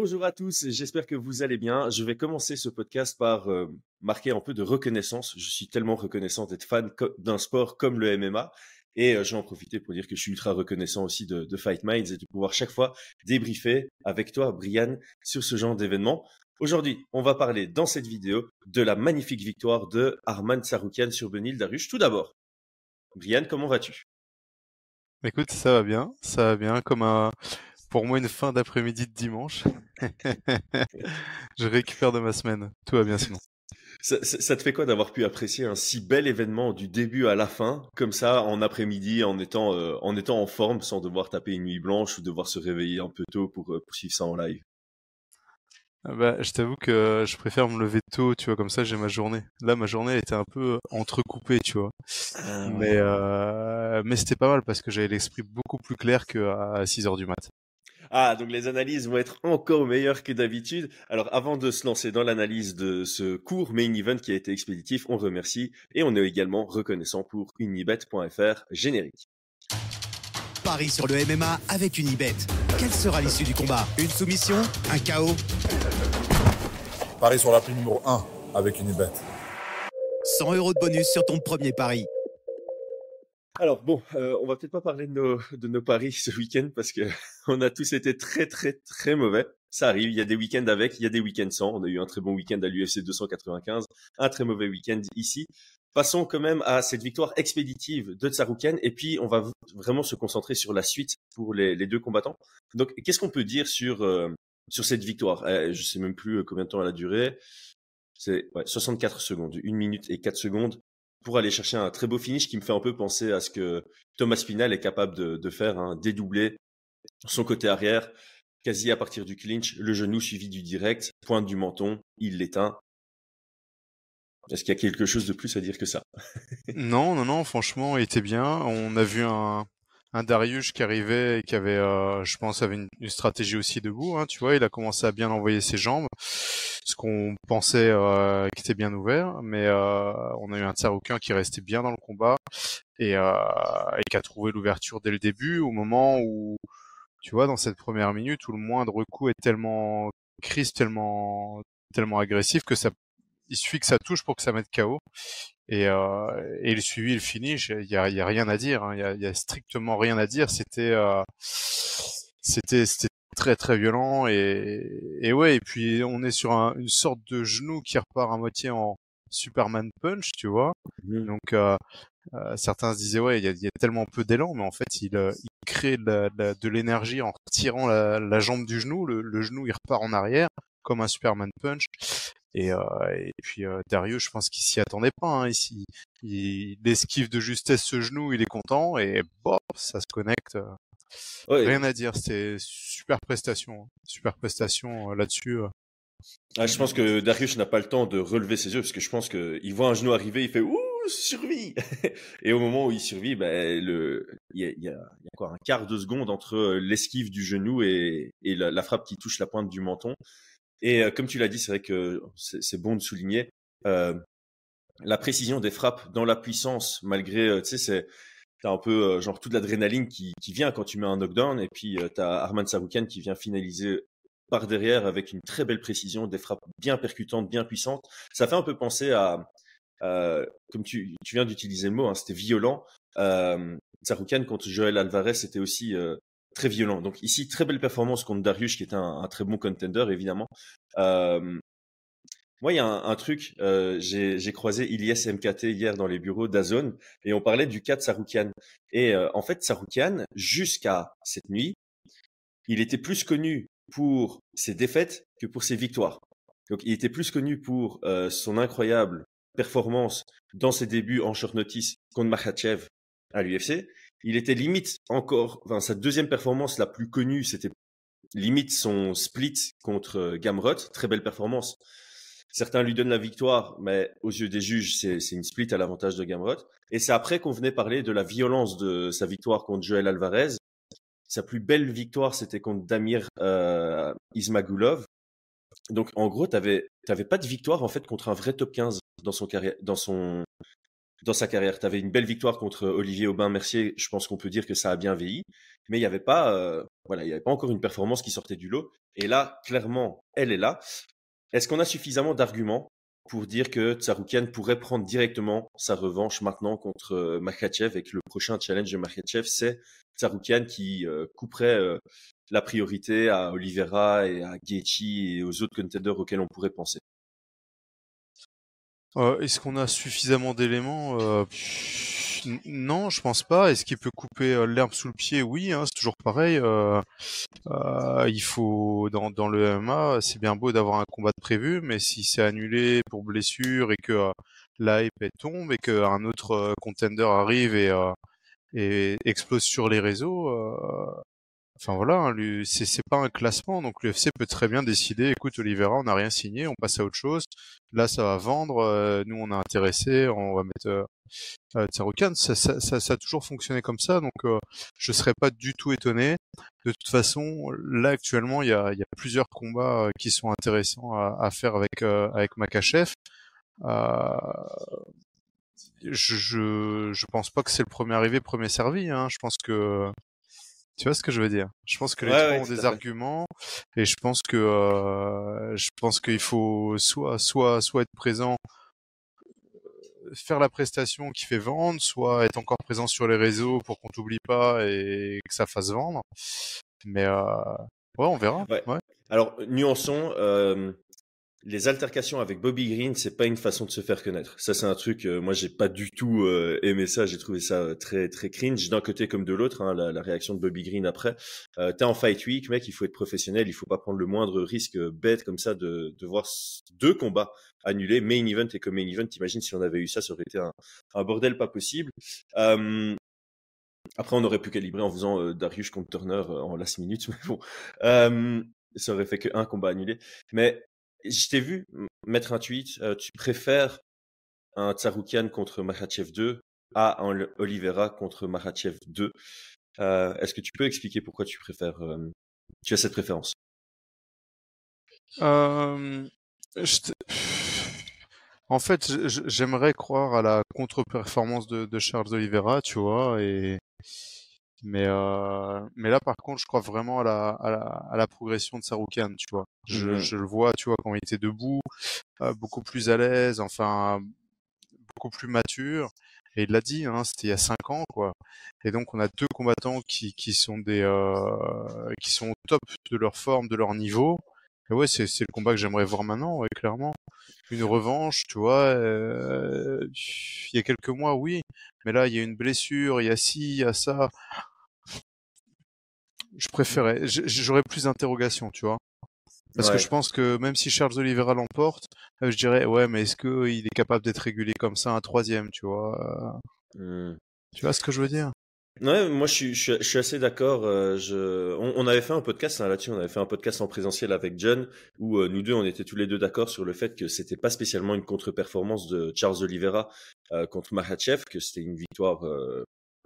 Bonjour à tous, j'espère que vous allez bien. Je vais commencer ce podcast par euh, marquer un peu de reconnaissance. Je suis tellement reconnaissant d'être fan d'un sport comme le MMA. Et euh, je vais en pour dire que je suis ultra reconnaissant aussi de, de, Fight Minds et de pouvoir chaque fois débriefer avec toi, Brian, sur ce genre d'événement. Aujourd'hui, on va parler dans cette vidéo de la magnifique victoire de Arman Saroukian sur Benil Darush. Tout d'abord, Brian, comment vas-tu? Écoute, ça va bien, ça va bien, comme un, pour moi une fin d'après-midi de dimanche. je récupère de ma semaine. Tout va bien sinon. Ça, te fait quoi d'avoir pu apprécier un si bel événement du début à la fin, comme ça, en après-midi, en étant, euh, en étant en forme, sans devoir taper une nuit blanche ou devoir se réveiller un peu tôt pour, euh, pour suivre ça en live? Ah bah, je t'avoue que je préfère me lever tôt, tu vois, comme ça j'ai ma journée. Là, ma journée elle était un peu entrecoupée, tu vois. Ah mais euh, mais c'était pas mal parce que j'avais l'esprit beaucoup plus clair qu'à 6 heures du mat. Ah, donc les analyses vont être encore meilleures que d'habitude. Alors avant de se lancer dans l'analyse de ce court main event qui a été expéditif, on remercie et on est également reconnaissant pour unibet.fr générique. Paris sur le MMA avec Unibet. Quelle sera l'issue du combat? Une soumission? Un chaos? Paris sur la prime numéro 1 avec Unibet. 100 euros de bonus sur ton premier pari. Alors bon, euh, on va peut-être pas parler de nos, de nos paris ce week-end parce que on a tous été très très très mauvais. Ça arrive, il y a des week-ends avec, il y a des week-ends sans. On a eu un très bon week-end à l'UFC 295, un très mauvais week-end ici. Passons quand même à cette victoire expéditive de Tsaroukian et puis on va vraiment se concentrer sur la suite pour les, deux combattants. Donc qu'est-ce qu'on peut dire sur euh, sur cette victoire? Euh, Je sais même plus combien de temps elle a duré. C'est ouais, 64 secondes, une minute et 4 secondes pour aller chercher un très beau finish qui me fait un peu penser à ce que Thomas Pinal est capable de, faire, hein, dédoubler son côté arrière, quasi à partir du clinch, le genou suivi du direct, pointe du menton, il l'éteint. Est-ce qu'il y a quelque chose de plus à dire que ça? Non, non, non, franchement, il était bien. On a vu un, un Darius qui arrivait et qui avait, euh, je pense, avait une, stratégie aussi debout. Hein, tu vois, il a commencé à bien envoyer ses jambes, ce qu'on pensait euh, qui était bien ouvert, mais euh, on a eu un Tsaroukin qui restait bien dans le combat et, euh, et qui a trouvé l'ouverture dès le début, au moment où, tu vois, dans cette première minute où le moindre coup est tellement crisp, tellement tellement agressif que ça il suffit que ça touche pour que ça mette KO. Et, euh, et le suivi, le finish, il y a, y a, rien à dire. Hein. Il y, a, y, a, strictement rien à dire. C'était, euh, c'était, c'était très très violent et, et ouais. Et puis on est sur un, une sorte de genou qui repart à moitié en Superman punch, tu vois. Mmh. Donc euh, euh, certains se disaient ouais, il y a, y a, tellement peu d'élan, mais en fait il, euh, il crée de, de l'énergie en tirant la, la, jambe du genou. Le, le genou il repart en arrière comme un Superman punch. Et, euh, et puis euh, Darius, je pense qu'il s'y attendait pas. Hein. Il, il, esquive de justesse ce genou, il est content et bop, ça se connecte. Euh. Rien à dire, c'était super prestation, hein. super prestation là-dessus. Ah, je pense que Darius n'a pas le temps de relever ses yeux parce que je pense qu'il voit un genou arriver, il fait ouh survie et au moment où il survit, ben le il y a, y a, quoi un quart de seconde entre l'esquive du genou et, et la, la, frappe qui touche la pointe du menton. Et euh, comme tu l'as dit, c'est vrai que c'est bon de souligner euh, la précision des frappes dans la puissance, malgré, euh, tu sais, c'est t'as un peu euh, genre toute l'adrénaline qui, qui vient quand tu mets un knockdown, et puis tu t'as Arman Saroukian qui vient finaliser par derrière avec une très belle précision, des frappes bien percutantes, bien puissantes. Ça fait un peu penser à, comme tu, tu viens d'utiliser le mot, hein, c'était violent. Euh, Saroukian contre Joël Alvarez, c'était aussi très violent. Donc ici, très belle performance contre Darius, qui est un, très bon contender, évidemment. Euh, moi, il y a un, truc, euh, j'ai croisé Ilyes MKT hier dans les bureaux d'Azone, et on parlait du cas de Saroukian. Et euh, en fait, Saroukian, jusqu'à cette nuit, il était plus connu pour ses défaites que pour ses victoires. Donc, il était plus connu pour son incroyable performance dans ses débuts en short notice contre Makhachev à l'UFC, il était limite encore, enfin, sa deuxième performance la plus connue, c'était limite son split contre euh, Gamrot, très belle performance. Certains lui donnent la victoire, mais aux yeux des juges, c'est une split à l'avantage de Gamrot. Et c'est après qu'on venait parler de la violence de sa victoire contre Joel Alvarez. Sa plus belle victoire, c'était contre Damir euh, Ismagulov. Donc en gros, t'avais t'avais pas de victoire en fait contre un vrai top 15 dans son carrière, dans son dans sa carrière. Tu avais une belle victoire contre Olivier Aubin-Mercier. Je pense qu'on peut dire que ça a bien vieilli. Mais il n'y avait pas, euh, voilà, il y avait pas encore une performance qui sortait du lot. Et là, clairement, elle est là. Est-ce qu'on a suffisamment d'arguments pour dire que Tsaroukian pourrait prendre directement sa revanche maintenant contre euh, Makhachev et que le prochain challenge de Makhachev, c'est Tsaroukian qui euh, couperait la priorité à Oliveira et à Gaethje et aux autres contenders auxquels on pourrait penser? Euh, Est-ce qu'on a suffisamment d'éléments euh, Non, je pense pas. Est-ce qu'il peut couper euh, l'herbe sous le pied? Oui, hein, c'est toujours pareil. Euh, euh, il faut dans, le MMA, c'est bien beau d'avoir un combat de prévu, mais si c'est annulé pour blessure et que la hype tombe et qu'un autre contender arrive et, et explose sur les réseaux, Enfin voilà, hein, c'est pas un classement, donc l'UFC peut très bien décider, écoute Oliveira, on n'a rien signé, on passe à autre chose. Là, ça va vendre, euh, nous on a intéressé, on va mettre euh, euh Ça, a toujours fonctionné comme ça, donc euh, je serais pas du tout étonné. De toute façon, là actuellement, il y a, plusieurs combats euh, qui sont intéressants à, faire avec avec Makachev. je pense pas que c'est le premier arrivé, premier servi. Hein. Je pense que tu vois ce que je veux dire? Je pense que les trois ont des arguments et je pense que euh, je pense qu'il faut soit soit soit être présent euh, faire la prestation qui fait vendre, soit être encore présent sur les réseaux pour qu'on t'oublie pas et que ça fasse vendre. Mais euh, ouais, on verra. Ouais. Alors nuançons. Euh, les altercations avec Bobby Green, c'est pas une façon de se faire connaître. Ça, c'est un truc. Euh, moi, j'ai pas du tout euh, aimé ça. J'ai trouvé ça euh, très très cringe d'un côté comme de l'autre. Hein, la, la, réaction de Bobby Green après. Euh, T'es en fight week, mec. Il faut être professionnel. Il faut pas prendre le moindre risque bête comme ça de, de voir deux combats annulés, main event et comme main event. T'imagines si on avait eu ça, ça aurait été un, un bordel pas possible. Euh, après, on aurait pu calibrer en faisant Darius contre Turner en last minute, mais bon, ça aurait fait qu'un combat annulé. Mais je t'ai vu mettre un tweet. Euh, tu préfères un Tsaroukian contre Makhachev 2 à un Oliveira contre Makhachev 2. Euh, Est-ce que tu peux expliquer pourquoi tu préfères, euh, tu as cette préférence? Euh, En fait, j'aimerais croire à la contre-performance de, de, Charles Oliveira, tu vois, et mais euh, mais là par contre je crois vraiment à la à la, à la progression de Saroukan tu vois. Je, mmh. je, le vois tu vois quand il était debout euh, beaucoup plus à l'aise enfin beaucoup plus mature. Et il l'a dit hein, c'était il y a cinq ans quoi. Et donc on a deux combattants qui qui sont des euh, qui sont au top de leur forme de leur niveau. Et ouais c'est c'est le combat que j'aimerais voir maintenant ouais clairement. Une revanche tu vois euh, il y a quelques mois oui. Mais là il y a une blessure il y a ci il y a ça je préférais, j'aurais plus d'interrogations, tu vois. Parce que je pense que même si Charles Oliveira l'emporte, euh, je dirais ouais, mais est-ce qu'il est capable d'être régulé comme ça un troisième, tu vois mmh. Tu vois ce que je veux dire? Ouais, moi je suis, je suis, assez d'accord. Euh, je... On, on, avait fait un podcast hein, là-dessus, on avait fait un podcast en présentiel avec John où euh, nous deux on était tous les deux d'accord sur le fait que c'était pas spécialement une contre-performance de Charles Oliveira euh, contre Mahachev, que c'était une victoire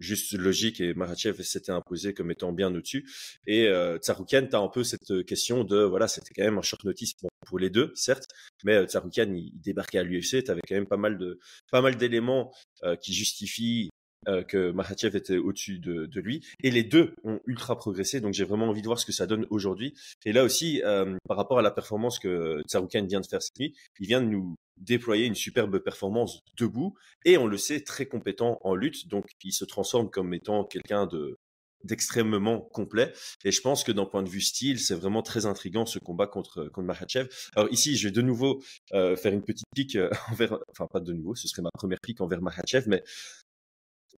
juste logique et Marachev s'était imposé comme étant bien au-dessus. Et euh, Tsaroukian, tu as un peu cette question de, voilà, c'était quand même un short notice pour, pour les deux, certes, mais euh, Tsaroukian, il, il, débarquait à l'UFC, tu avais quand même pas mal de pas mal d'éléments euh, qui justifient euh, que Makhachev était au-dessus de, de, lui. Et les deux ont ultra progressé, donc j'ai vraiment envie de voir ce que ça donne aujourd'hui. Et là aussi, euh, par rapport à la performance que Tsaroukian vient de faire cette nuit, il vient de nous déployer une superbe performance debout, et on le sait, très compétent en lutte, donc il se transforme comme étant quelqu'un de d'extrêmement complet et je pense que d'un point de vue style c'est vraiment très intrigant ce combat contre contre Makhachev alors ici je vais de nouveau euh, faire une petite pique euh, envers enfin pas de nouveau ce serait ma première pique envers Makhachev mais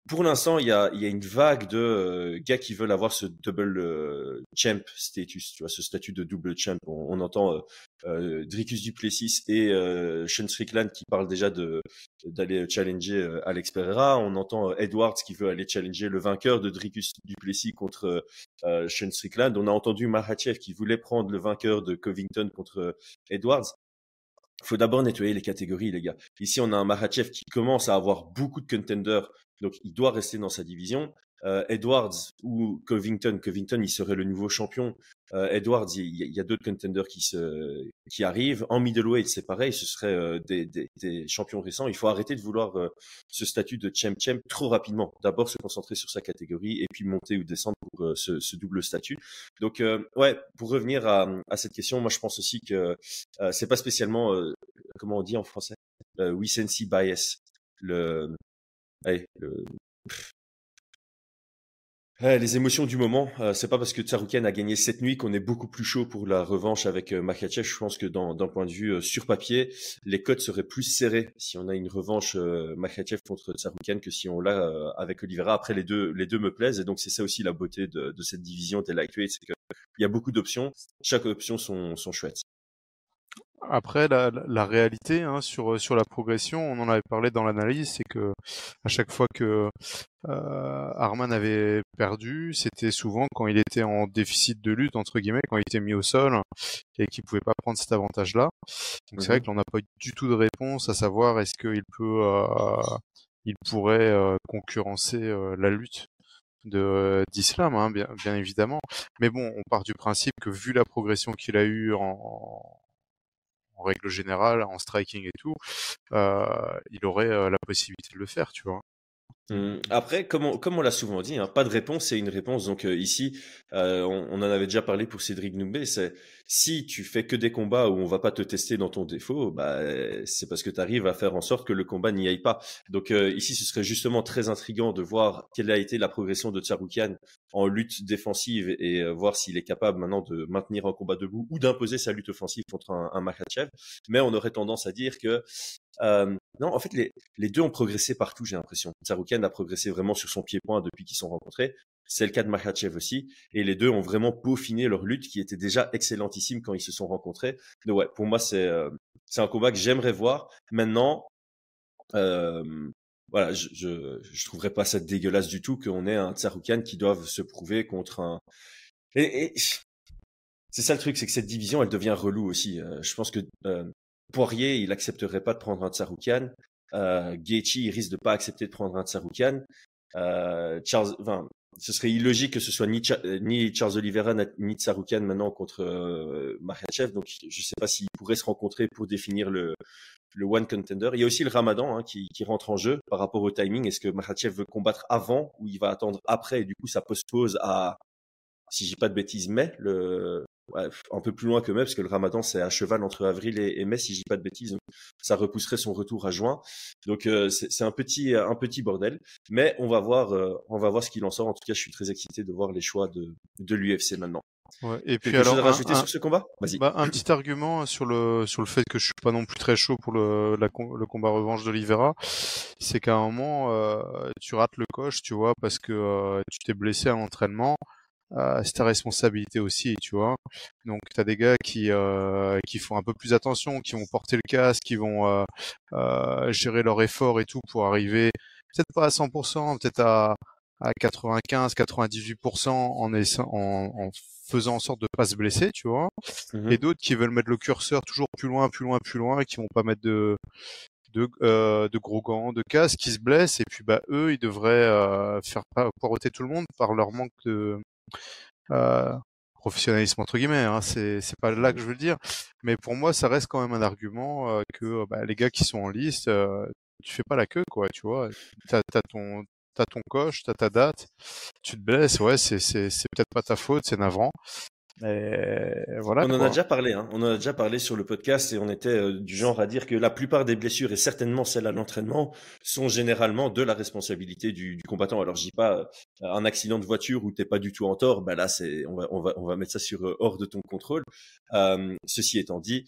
pour l'instant, il y a, y a, une vague de euh, gars qui veulent avoir ce double euh, champ status, tu vois, ce statut de double champ. On, on entend euh, euh Dricus Duplessis et euh, Sean Strickland qui parlent déjà de d'aller challenger Alex Pereira. On entend Edwards qui veut aller challenger le vainqueur de Dricus Duplessis contre Sean Strickland. On a entendu Mahachev qui voulait prendre le vainqueur de Covington contre Edwards faut d'abord nettoyer les catégories, les gars. Ici, on a un Mahachev qui commence à avoir beaucoup de contenders donc il doit rester dans sa division. Euh, Edwards ou Covington. Covington, il serait le nouveau champion. Euh, Edwards, il y, a, d'autres contenders qui se qui arrivent. En middleweight, c'est pareil, ce serait euh, des, des, des, champions récents. Il faut arrêter de vouloir ce statut de champ champ trop rapidement. D'abord se concentrer sur sa catégorie et puis monter ou descendre pour ce, ce, double statut. Donc ouais, pour revenir à, à, cette question, moi je pense aussi que c'est pas spécialement comment on dit en français, sense bias. Le, allez, le, les émotions du moment, euh, c'est pas parce que Tsaroukian a gagné cette nuit qu'on est beaucoup plus chaud pour la revanche avec euh, Makachev. Je pense que d'un point de vue euh, sur papier, les codes seraient plus serrés si on a une revanche Makachev contre Tsaroukian que si on l'a avec Oliveira. Après, les deux, les deux me plaisent et donc c'est ça aussi la beauté de, cette division de lightweight, c'est qu'il y a beaucoup d'options. Chaque option sont, sont chouettes. Après, la, la réalité hein, sur sur la progression, on en avait parlé dans l'analyse, c'est que à chaque fois que euh, Arman avait perdu, c'était souvent quand il était en déficit de lutte entre guillemets, quand il était mis au sol et qu'il pouvait pas prendre cet avantage-là. Donc c'est vrai mmh que l'on n'a pas du tout de réponse à savoir est-ce qu'il peut, euh, il pourrait euh, concurrencer euh, la lutte de d'Islam, hein, bien, bien évidemment. Mais bon, on part du principe que vu la progression qu'il a eue en, en règle générale, en striking et tout, euh, il aurait euh, la possibilité de le faire, tu vois. Mmh. Après, comme on, comme on l'a souvent dit, hein, pas de réponse, c'est une réponse. Donc euh, ici, euh, on, on, en avait déjà parlé pour Cédric Noumbé. C'est si tu fais que des combats où on va pas te tester dans ton défaut, bah c'est parce que tu arrives à faire en sorte que le combat n'y aille pas. Donc euh, ici, ce serait justement très intrigant de voir quelle a été la progression de Tsaroukian en lutte défensive et, et voir s'il est capable maintenant de maintenir un combat debout ou d'imposer sa lutte offensive contre un, un Makhachev. Mais on aurait tendance à dire que euh, non, en fait, les, les, deux ont progressé partout, j'ai l'impression. Tsaroukian a progressé vraiment sur son pied-point depuis qu'ils sont rencontrés. C'est le cas de Makhachev aussi. Et les deux ont vraiment peaufiné leur lutte qui était déjà excellentissime quand ils se sont rencontrés. Donc ouais, pour moi, c'est euh, un combat que j'aimerais voir. Maintenant, euh, voilà, je, je, je trouverais pas ça dégueulasse du tout qu'on ait un Tsaroukian qui doive se prouver contre un... Et, et c'est ça le truc, c'est que cette division, elle devient relou aussi. Euh, je pense que euh, Poirier, il accepterait pas de prendre un Tsaroukian. Euh, Gaethje, il risque de pas accepter de prendre un Tsaroukian. Euh, Charles, enfin, ce serait illogique que ce soit ni, ni Charles Oliveira ni Tsaroukian maintenant contre euh, Makhachev. Donc, je sais pas s'ils pourraient se rencontrer pour définir le, le one contender. Il y a aussi le Ramadan hein, qui, qui, rentre en jeu par rapport au timing. Est-ce que Makhachev veut combattre avant ou il va attendre après? Et du coup ça postpose à, si j'ai pas de bêtises, mai le, ouais, un peu plus loin que mai, parce que le ramadan, c'est à cheval entre avril et, et mai, si je dis pas de bêtises. Ça repousserait son retour à juin. Donc, euh, c'est un petit, un petit bordel. Mais on va voir, euh, on va voir ce qu'il en sort. En tout cas, je suis très excité de voir les choix de, de l'UFC maintenant. Ouais, et puis alors, rajouter un, sur ce combat? Bah, un petit argument sur le sur le fait que je suis pas non plus très chaud pour le la, le combat revanche d'Olivera, c'est qu'à un moment euh, tu rates le coche, tu vois, parce que euh, tu t'es blessé à l'entraînement euh, c'est ta responsabilité aussi, tu vois. Donc tu as des gars qui euh, qui font un peu plus attention, qui vont porter le casque, qui vont euh, euh gérer leur effort et tout pour arriver peut-être pas à 100%, peut-être à à 95, 98% en, en, en faisant en sorte de pas se blesser, tu vois. Mmh. Et d'autres qui veulent mettre le curseur toujours plus loin, plus loin, plus loin, et qui vont pas mettre de de, euh, de gros gants, de casques, qui se blessent, et puis bah eux, ils devraient euh, faire poireauter tout le monde par leur manque de, euh, professionnalisme entre guillemets, hein, c'est pas là que je veux dire, mais pour moi ça reste quand même un argument euh, que bah, les gars qui sont en liste, euh, tu fais pas la queue quoi, tu vois, t'as as ton t'as ton coche, t'as ta date, tu te blesses, ouais c'est c'est peut-être pas ta faute, c'est navrant, et voilà. On quoi. en a déjà parlé, hein. on en a déjà parlé sur le podcast et on était euh, du genre à dire que la plupart des blessures et certainement celles à l'entraînement sont généralement de la responsabilité du, du combattant. Alors je dis pas euh, un accident de voiture où t'es pas du tout en tort, bah là c'est on va on va on va mettre ça sur euh, hors de ton contrôle. Euh, ceci étant dit,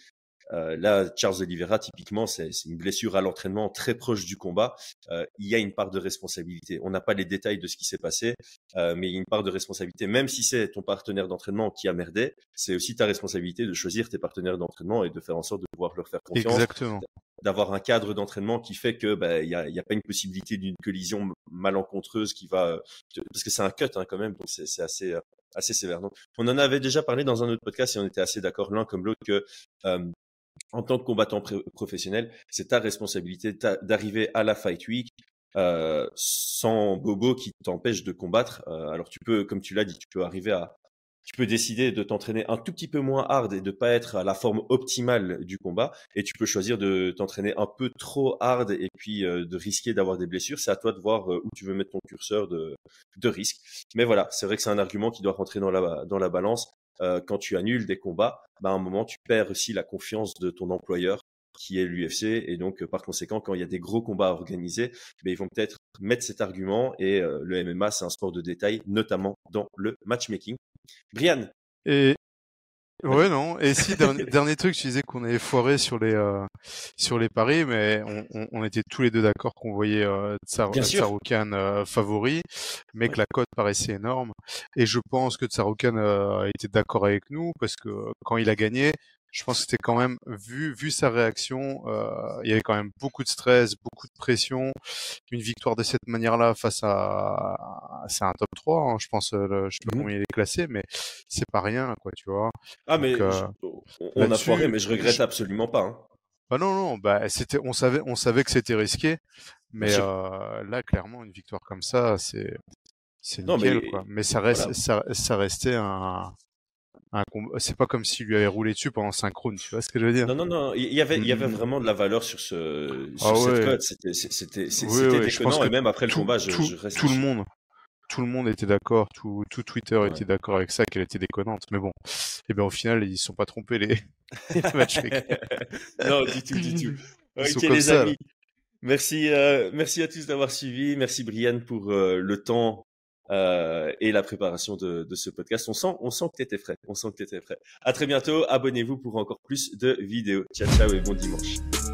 euh, là, Charles Oliveira, typiquement, c'est une blessure à l'entraînement très proche du combat. Euh, il y a une part de responsabilité. On n'a pas les détails de ce qui s'est passé, euh, mais il y a une part de responsabilité. Même si c'est ton partenaire d'entraînement qui a merdé, c'est aussi ta responsabilité de choisir tes partenaires d'entraînement et de faire en sorte de pouvoir leur faire confiance. Exactement. D'avoir un cadre d'entraînement qui fait que bah, il y a, y a pas une possibilité d'une collision malencontreuse qui va parce que c'est un cut hein, quand même, donc c'est assez assez sévère. Donc, on en avait déjà parlé dans un autre podcast et on était assez d'accord l'un comme l'autre que euh, en tant que combattant professionnel, c'est ta responsabilité d'arriver à la fight week euh, sans bobo qui t'empêche de combattre. Euh, alors tu peux, comme tu l'as dit, tu peux arriver à, tu peux décider de t'entraîner un tout petit peu moins hard et de pas être à la forme optimale du combat, et tu peux choisir de t'entraîner un peu trop hard et puis euh, de risquer d'avoir des blessures. C'est à toi de voir où tu veux mettre ton curseur de, de risque. Mais voilà, c'est vrai que c'est un argument qui doit rentrer dans la dans la balance. Quand tu annules des combats, bah, à un moment tu perds aussi la confiance de ton employeur qui est l'UFC. Et donc, par conséquent, quand il y a des gros combats à organiser, ben, ils vont peut-être mettre cet argument. Et euh, le MMA, c'est un sport de détail, notamment dans le matchmaking. Brian. Ouais non. Et si dernier, truc, tu disais qu'on avait foiré sur les euh, sur les paris, mais on, on, était tous les deux d'accord qu'on voyait euh, Tsaroukan euh, favori, mais que la cote paraissait énorme. Et je pense que Tsaroukan a été d'accord avec nous parce que quand il a gagné, je pense que c'était quand même vu vu sa réaction, euh, il y avait quand même beaucoup de stress, beaucoup de pression. Une victoire de cette manière-là face à c'est un top 3, hein, je pense. Euh, je sais pas mmh combien il est classé, mais c'est pas rien, quoi, tu vois. Ah mais euh, on a foiré, mais je regrette absolument pas. Hein. Bah non non, bah c'était on savait on savait que c'était risqué, mais euh, là clairement une victoire comme ça c'est c'est nickel mais, quoi. Mais ça reste ça, ça restait un c'est pas comme s'il lui avait roulé dessus pendant synchrone, tu vois ce que je veux dire? Non, non, non. Il y avait, il y avait mmh. vraiment de la valeur sur ce, sur ah cette cote. C'était, c'était, c'était déconnant. Et même après le combat, je, tout, je reste. Tout le monde, tout le monde était d'accord. Tout, tout Twitter était d'accord avec ça, qu'elle était déconnante. Mais bon, et eh ben au final, ils sont pas trompés les, les non, du tout, du tout. ok, les amis. Merci, euh, merci à tous d'avoir suivi. Merci Brian pour euh, le temps euh, et la préparation de, de, ce podcast. On sent, on sent que t'étais frais. On sent que t'étais frais. À très bientôt. Abonnez-vous pour encore plus de vidéos. Ciao, ciao et bon dimanche.